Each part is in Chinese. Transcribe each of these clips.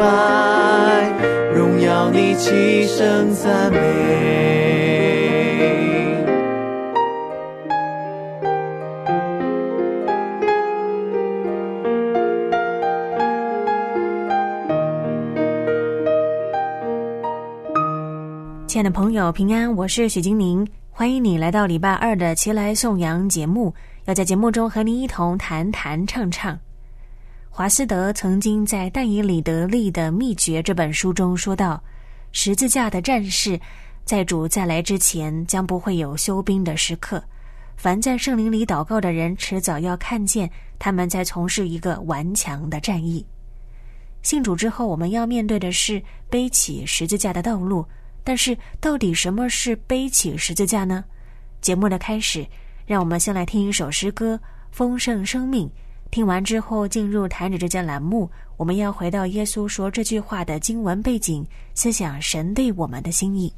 拜，荣耀你，齐声赞美。亲爱的朋友，平安，我是许金宁，欢迎你来到礼拜二的《齐来颂扬》节目，要在节目中和您一同谈谈唱唱。华斯德曾经在《但以理得利的秘诀》这本书中说到，十字架的战士在主再来之前，将不会有休兵的时刻。凡在圣灵里祷告的人，迟早要看见他们在从事一个顽强的战役。信主之后，我们要面对的是背起十字架的道路。但是，到底什么是背起十字架呢？节目的开始，让我们先来听一首诗歌《丰盛生命》。听完之后，进入谈指之间栏目，我们要回到耶稣说这句话的经文背景，思想神对我们的心意。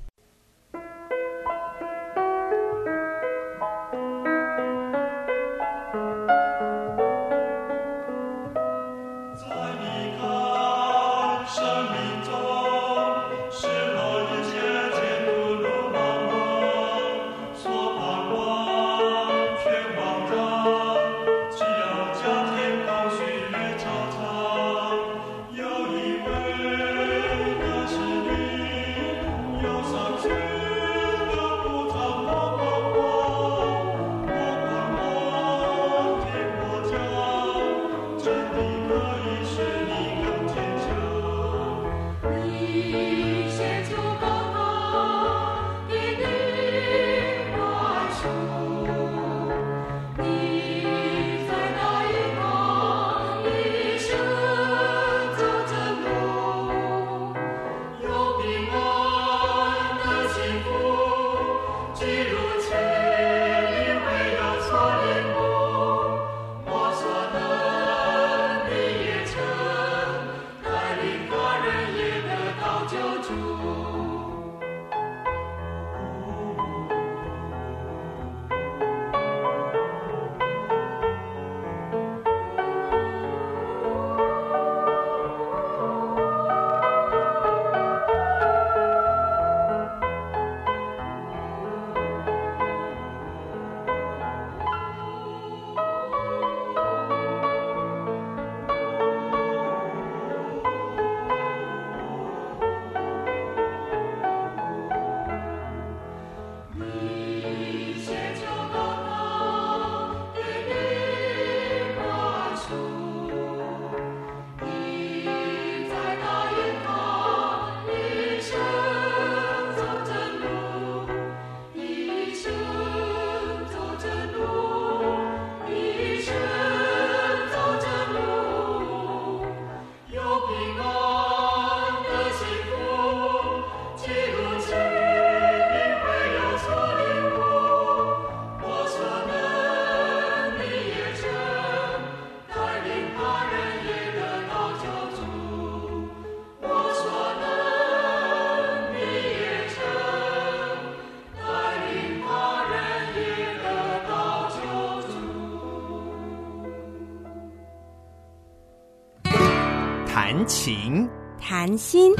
弹琴，谈心，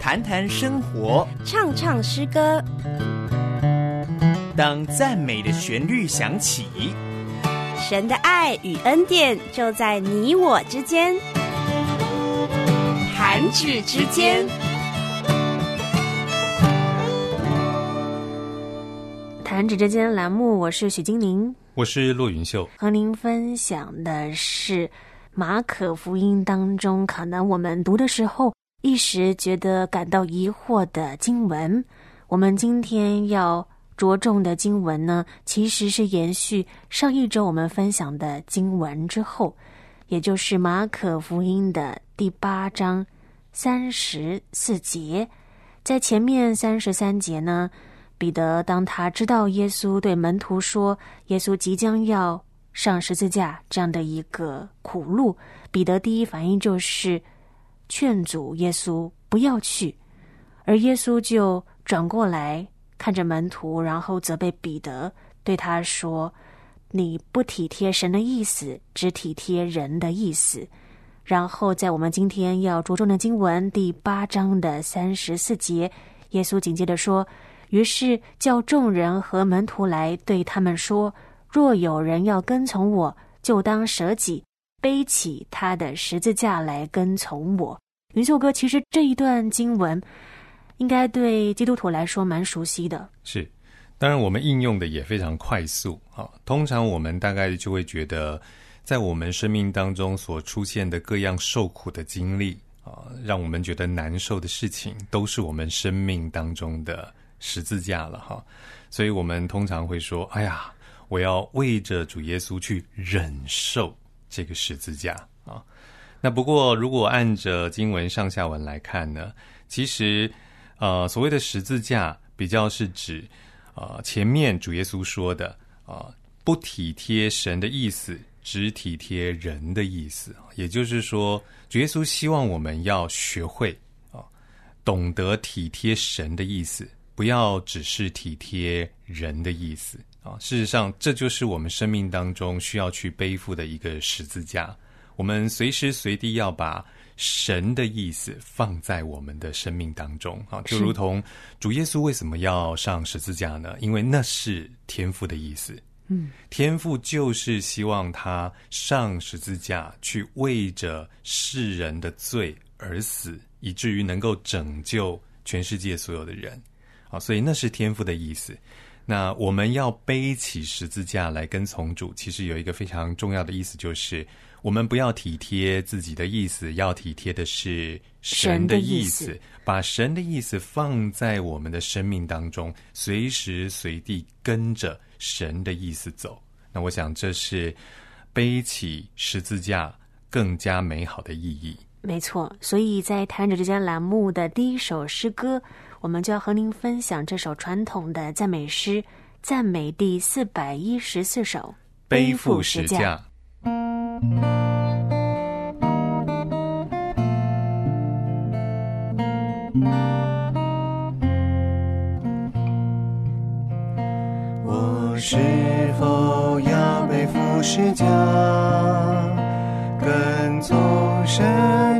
谈谈生活。唱唱诗歌，当赞美的旋律响起，神的爱与恩典就在你我之间。弹指之间，弹指之间栏目，我是许金玲，我是骆云秀。和您分享的是马可福音当中，可能我们读的时候一时觉得感到疑惑的经文。我们今天要着重的经文呢，其实是延续上一周我们分享的经文之后，也就是马可福音的第八章三十四节。在前面三十三节呢，彼得当他知道耶稣对门徒说耶稣即将要上十字架这样的一个苦路，彼得第一反应就是劝阻耶稣不要去，而耶稣就转过来看着门徒，然后责备彼得，对他说：“你不体贴神的意思，只体贴人的意思。”然后，在我们今天要着重的经文第八章的三十四节，耶稣紧接着说：“于是叫众人和门徒来，对他们说：若有人要跟从我，就当舍己，背起他的十字架来跟从我。”云秀哥，其实这一段经文应该对基督徒来说蛮熟悉的。是，当然我们应用的也非常快速啊。通常我们大概就会觉得。在我们生命当中所出现的各样受苦的经历啊，让我们觉得难受的事情，都是我们生命当中的十字架了哈。所以我们通常会说：“哎呀，我要为着主耶稣去忍受这个十字架啊。”那不过，如果按着经文上下文来看呢，其实呃，所谓的十字架，比较是指啊，前面主耶稣说的啊，不体贴神的意思。只体贴人的意思也就是说，主耶稣希望我们要学会啊，懂得体贴神的意思，不要只是体贴人的意思啊。事实上，这就是我们生命当中需要去背负的一个十字架。我们随时随地要把神的意思放在我们的生命当中啊，就如同主耶稣为什么要上十字架呢？因为那是天父的意思。嗯，天父就是希望他上十字架去为着世人的罪而死，以至于能够拯救全世界所有的人。啊，所以那是天父的意思。那我们要背起十字架来跟从主，其实有一个非常重要的意思，就是我们不要体贴自己的意思，要体贴的是神的意思，把神的意思放在我们的生命当中，随时随地跟着。神的意思走，那我想这是背起十字架更加美好的意义。没错，所以在谈着之间栏目的第一首诗歌，我们就要和您分享这首传统的赞美诗《赞美第四百一十四首》，背负十架。是否要背负十架，跟从神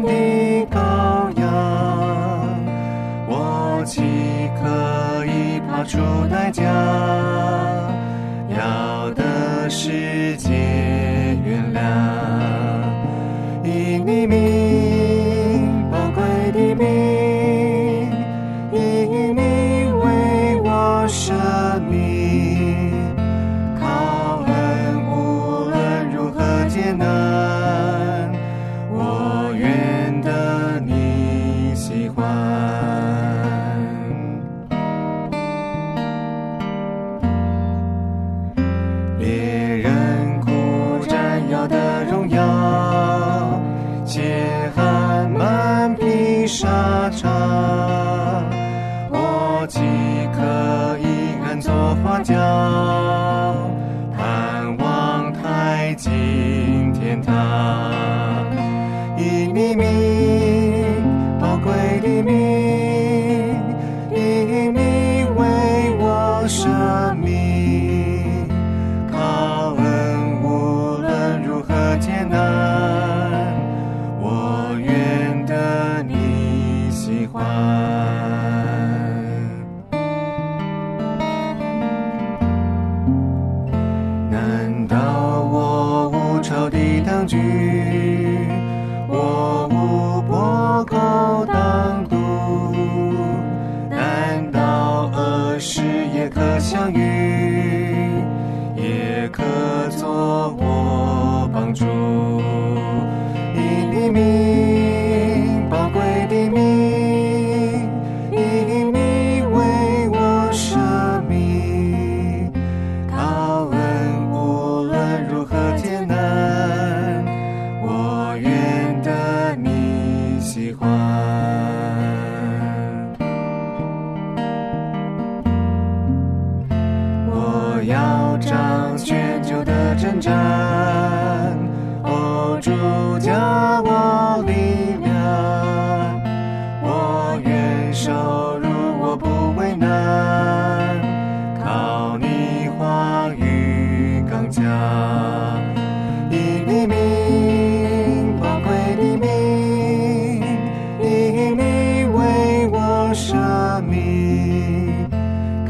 你，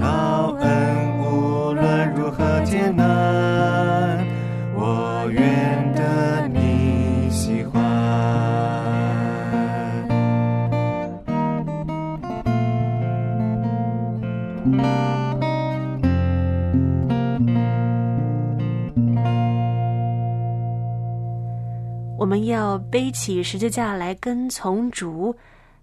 靠恩无论如何艰难，我愿得你喜欢。我们要背起十字架来跟从主，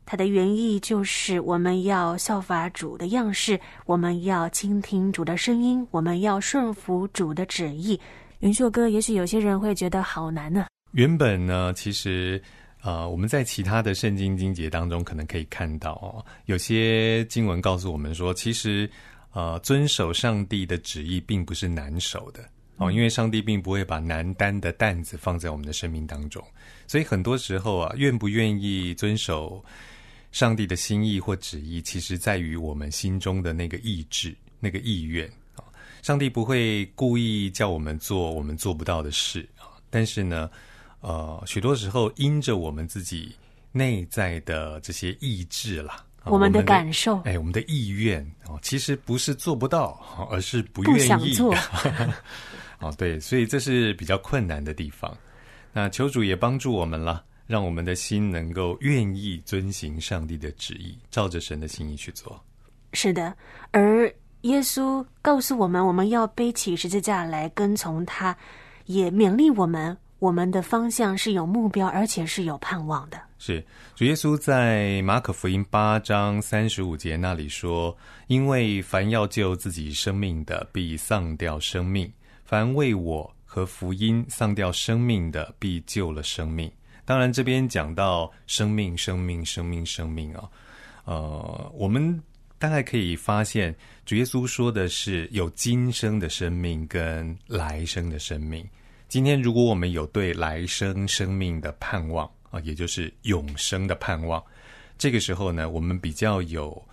它的原意就是我们要效法主的样式，我们要倾听主的声音，我们要顺服主的旨意。云秀哥，也许有些人会觉得好难呢、原本呢，其实呃，我们在其他的圣经经节当中可能可以看到哦，有些经文告诉我们说，其实呃，遵守上帝的旨意并不是难守的哦，因为上帝并不会把难担的担子放在我们的生命当中，所以很多时候啊，愿不愿意遵守上帝的心意或旨意，其实在于我们心中的那个意志、那个意愿啊。上帝不会故意叫我们做我们做不到的事啊，但是呢，呃，许多时候因着我们自己内在的这些意志啦，啊我们的感受哎，我们的意愿哦，其实不是做不到，哦而是不不愿意想做 哦，对，所以这是比较困难的地方。那求主也帮助我们了，让我们的心能够愿意遵行上帝的旨意，照着神的心意去做。是的，而耶稣告诉我们，我们要背起十字架来跟从他，也勉励我们，我们的方向是有目标，而且是有盼望的。是主耶稣在马可福音八章三十五节那里说：“因为凡要救自己生命的，必丧掉生命；凡为我和福音丧掉生命的，必救了生命。”当然，这边讲到生命、生命、生命、生命啊，呃，我们大概可以发现，主耶稣说的是有今生的生命跟来生的生命。今天，如果我们有对来生生命的盼望啊，也就是永生的盼望，这个时候呢，我们比较有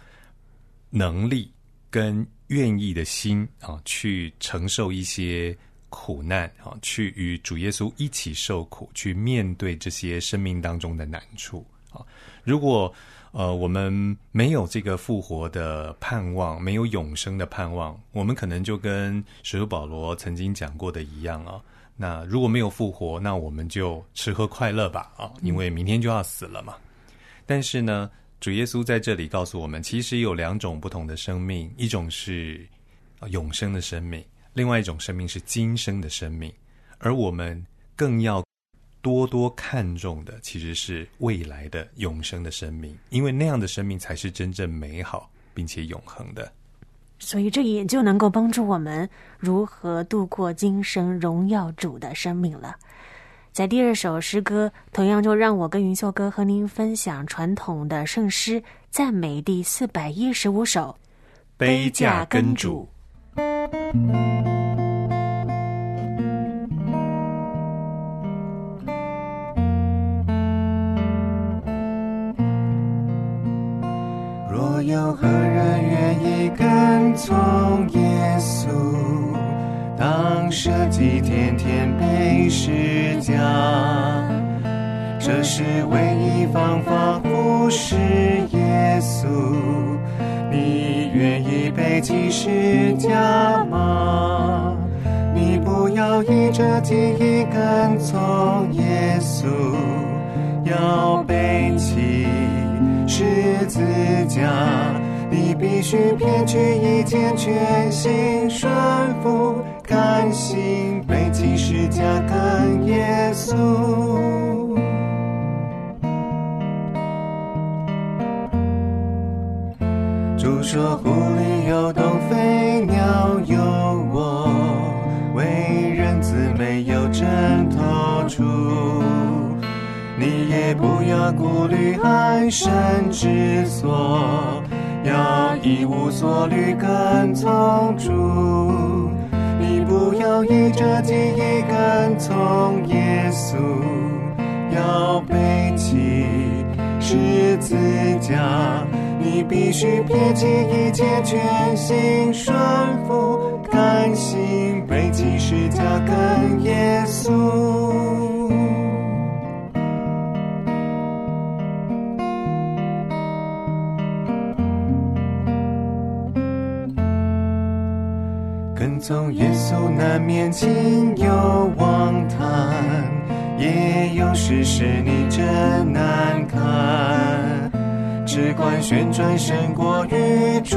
能力跟愿意的心啊，去承受一些苦难啊，去与主耶稣一起受苦，去面对这些生命当中的难处啊。如果呃我们没有这个复活的盼望，没有永生的盼望，我们可能就跟使徒保罗曾经讲过的一样啊。那如果没有复活，那我们就吃喝快乐吧啊，因为明天就要死了嘛。但是呢，主耶稣在这里告诉我们，其实有两种不同的生命，一种是永生的生命，另外一种生命是今生的生命，而我们更要多多看重的其实是未来的永生的生命，因为那样的生命才是真正美好并且永恒的。所以这也就能够帮助我们如何度过今生荣耀主的生命了。在第二首诗歌，同样就让我跟云秀哥和您分享传统的圣诗赞美第四百一十五首《杯架跟主。若有何人愿意跟从耶稣，当舍己天天背十架，这是唯一方法服侍耶稣。你愿意背起十架吗？你不要依着记忆跟从耶稣，要背起十字架，你必须撇去一切，全心顺服，甘心背起十架跟耶稣。主说：“湖里有洞，飞鸟有窝，为人子没有枕头处。你也不要顾虑安身之所，要一无所虑跟从主。要依着记忆跟从耶稣，要背起十字架。”你必须撇弃一切，全心顺服，甘心背起十架跟耶稣。难免情有望谈，也有时使你真难堪。只管旋转胜过与主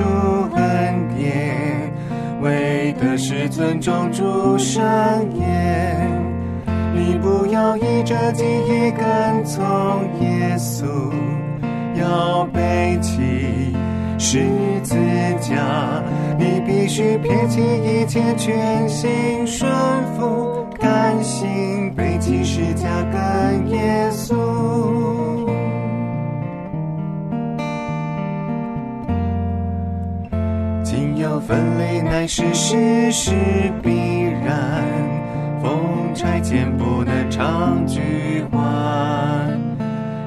恩典，为的是尊重主圣言。你不要依着记忆跟从耶稣，要背起十字架，必须撇弃一切，全心顺服，甘心背起十架跟耶稣。今有分离，乃是事实必然，风拆剑不能长居欢。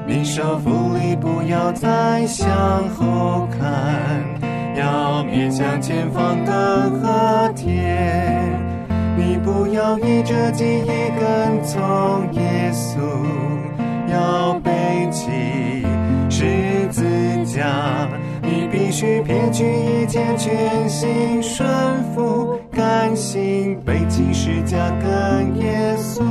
你手扶力，不要再向后看，要面向前方的和天。你不要依着记忆跟从耶稣，要背起十字架。你必须撇去一切，全心顺服，甘心背起十字架跟耶稣。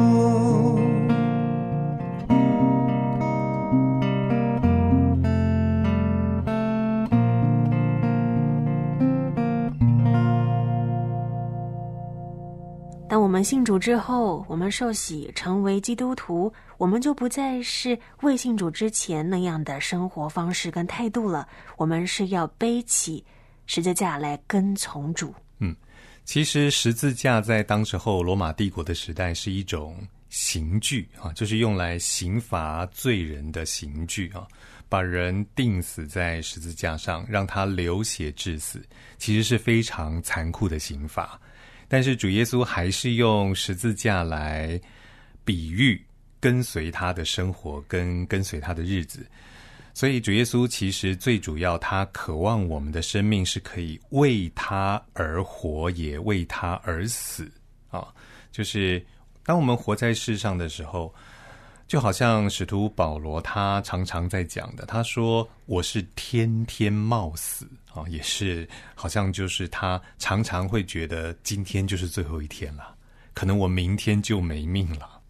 我们信主之后，我们受洗成为基督徒，我们就不再是未信主之前那样的生活方式跟态度了。我们是要背起十字架来跟从主。嗯其实十字架在当时候罗马帝国的时代是一种刑具啊，就是用来刑罚罪人的刑具啊，把人钉死在十字架上，让他流血致死，其实是非常残酷的刑罚。但是主耶稣还是用十字架来比喻跟随他的生活，跟跟随他的日子。所以主耶稣其实最主要，他渴望我们的生命是可以为他而活，也为他而死啊！就是当我们活在世上的时候，就好像使徒保罗他常常在讲的，他说：“我是天天冒死啊！”也是好像就是他常常会觉得今天就是最后一天了，可能我明天就没命了。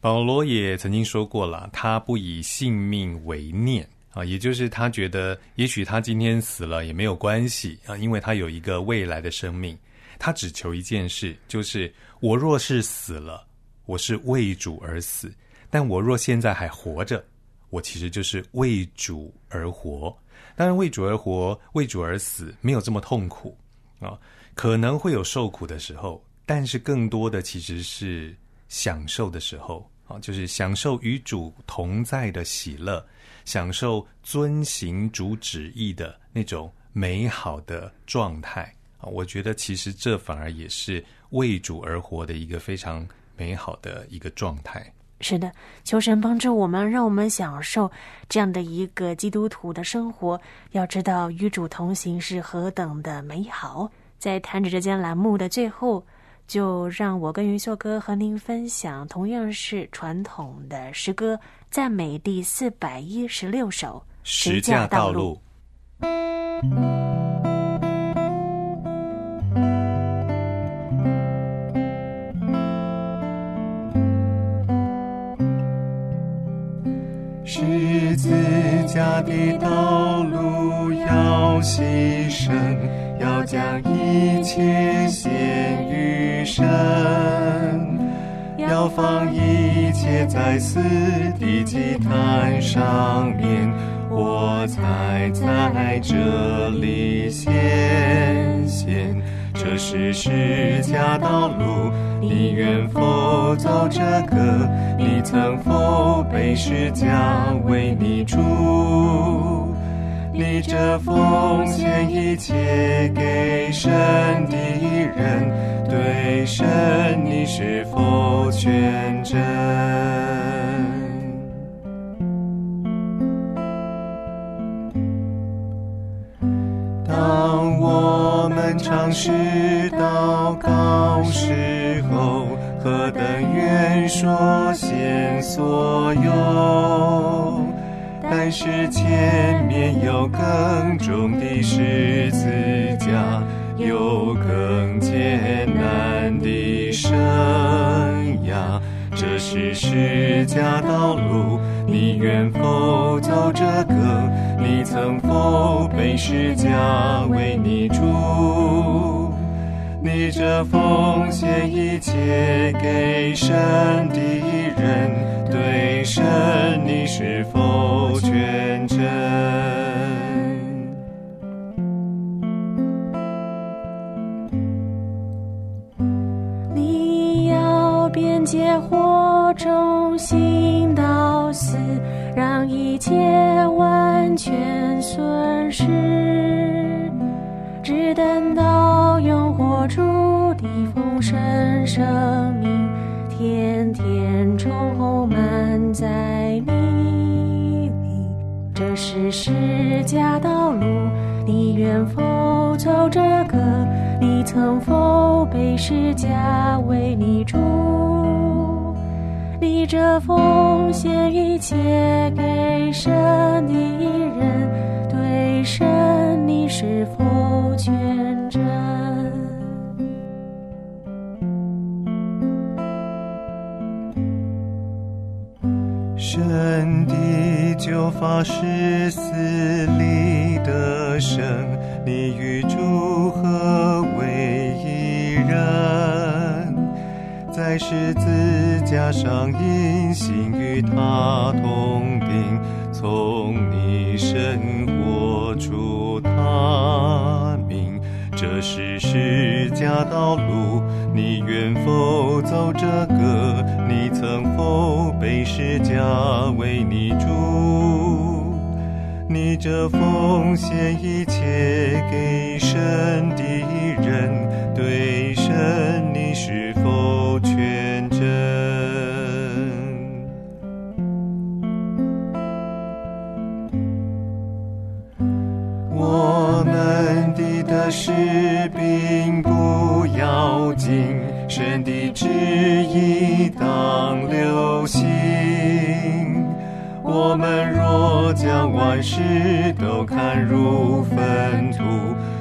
保罗也曾经说过了，他不以性命为念。啊，也就是他觉得，也许他今天死了也没有关系啊，因为他有一个未来的生命。他只求一件事，就是我若是死了，我是为主而死；但我若现在还活着，我其实就是为主而活。当然，为主而活、为主而死，没有这么痛苦啊，可能会有受苦的时候，但是更多的其实是享受的时候啊，就是享受与主同在的喜乐。享受遵行主旨意的那种美好的状态啊，我觉得其实这反而也是为主而活的一个非常美好的一个状态。是的，求神帮助我们，让我们享受这样的一个基督徒的生活。要知道与主同行是何等的美好。在弹指之间栏目的最后，就让我跟云秀哥和您分享同样是传统的诗歌。赞美第四百一十六首《十架道路》。十字架的道路要牺牲，要将一切献于神。要放一切在死的祭坛上面，我才在这里显现。这是释迦道路，你愿否走这个？你曾否被释迦为你主？你这奉献一切给神的人，对神你是否全真？当我常是祷告时候，何等愿说先所有。但是前面有更重的十字架，有更艰难的生涯。这是释迦道路，你愿否走这个？你曾否被释迦为你主？你这奉献一切给神的人，对神你是否全真？烈火中行到死，让一切完全损失，只等到用火烛的风声生命，天天充满在你里。这是释迦道路，你愿否走这个？你曾否被释迦为你主？你这奉献一切给神的人，对神你是否全真？神的救法是死里的生，你与主合十字架上因信与他同病，从你身活出他命。这是释迦道路，你愿否走这个？你曾否被释迦为你主？你这奉献一切给神的人，对神否全真？我们的得失并不要紧，神的旨意当流行。我们若将万事都看入粪土，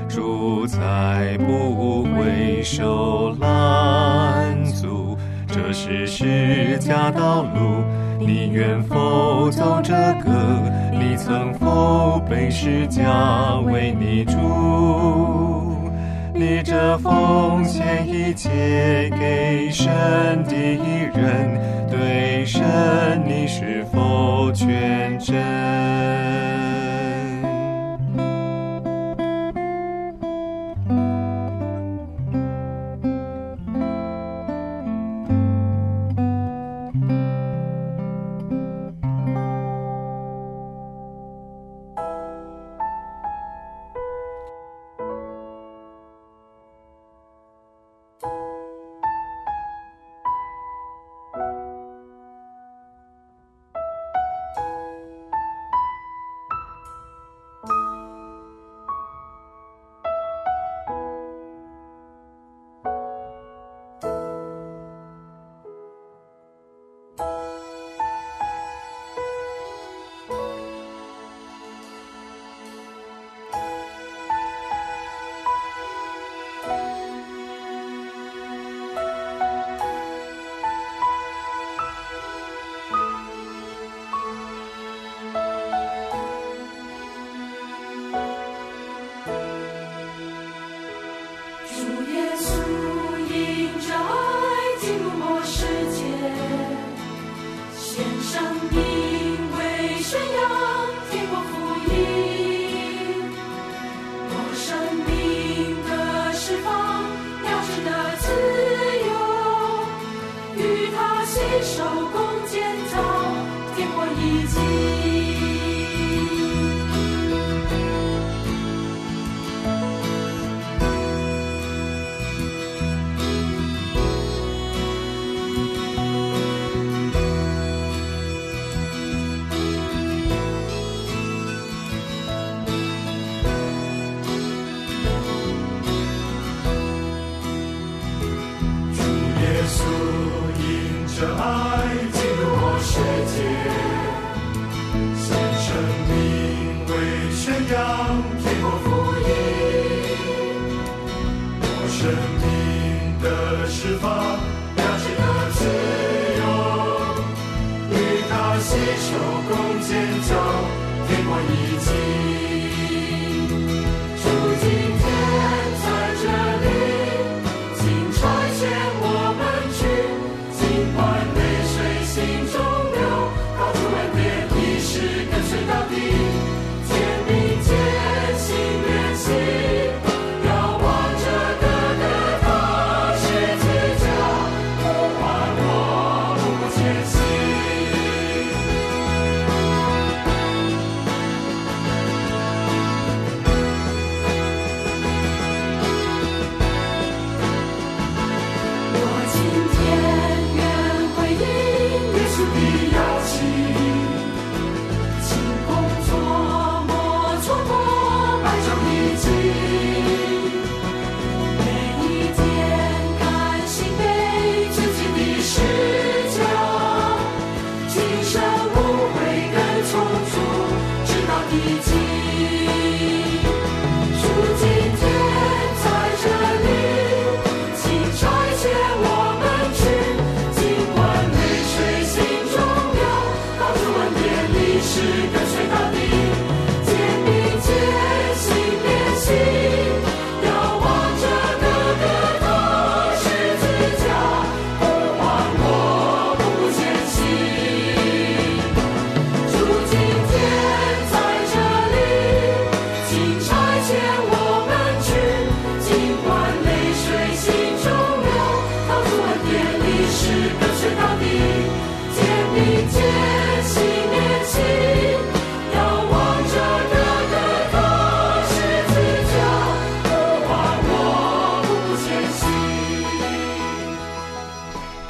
主才不会受拦。这是释迦道路，你愿否走这个？你曾否被释迦为你主？你这奉献一切给神的人，对神你是否全真？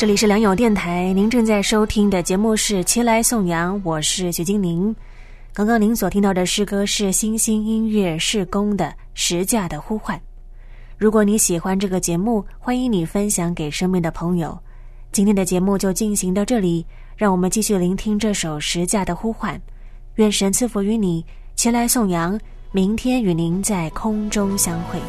这里是良友电台，您正在收听的节目是《前来颂扬》，我是徐精灵。刚刚您所听到的诗歌是新兴音乐事工的《十架的呼唤》。如果你喜欢这个节目，欢迎你分享给身边的朋友。今天的节目就进行到这里，让我们继续聆听这首《十架的呼唤》。愿神赐福于你，前来颂扬。明天与您在空中相会。